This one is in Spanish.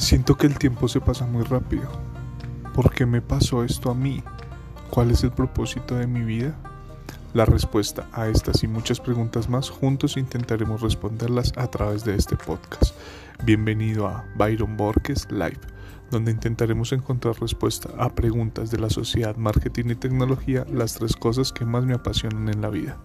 Siento que el tiempo se pasa muy rápido. ¿Por qué me pasó esto a mí? ¿Cuál es el propósito de mi vida? La respuesta a estas y muchas preguntas más juntos intentaremos responderlas a través de este podcast. Bienvenido a Byron Borges Live, donde intentaremos encontrar respuesta a preguntas de la sociedad, marketing y tecnología, las tres cosas que más me apasionan en la vida.